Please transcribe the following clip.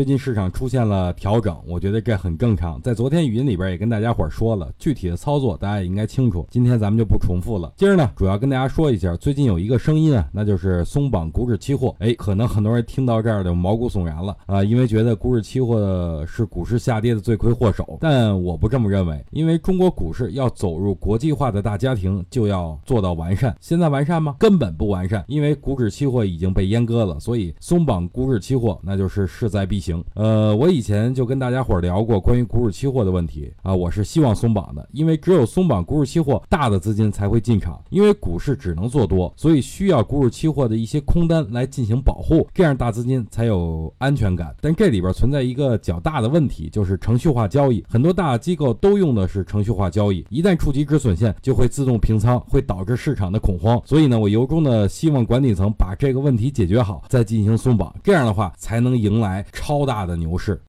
最近市场出现了调整，我觉得这很正常。在昨天语音里边也跟大家伙说了，具体的操作大家也应该清楚。今天咱们就不重复了。今儿呢，主要跟大家说一下，最近有一个声音啊，那就是松绑股指期货。哎，可能很多人听到这儿就毛骨悚然了啊，因为觉得股指期货是股市下跌的罪魁祸首。但我不这么认为，因为中国股市要走入国际化的大家庭，就要做到完善。现在完善吗？根本不完善，因为股指期货已经被阉割了，所以松绑股指期货那就是势在必行。呃，我以前就跟大家伙聊过关于股指期货的问题啊，我是希望松绑的，因为只有松绑股指期货，大的资金才会进场，因为股市只能做多，所以需要股指期货的一些空单来进行保护，这样大资金才有安全感。但这里边存在一个较大的问题，就是程序化交易，很多大机构都用的是程序化交易，一旦触及止损线，就会自动平仓，会导致市场的恐慌。所以呢，我由衷的希望管理层把这个问题解决好，再进行松绑，这样的话才能迎来超。超大的牛市。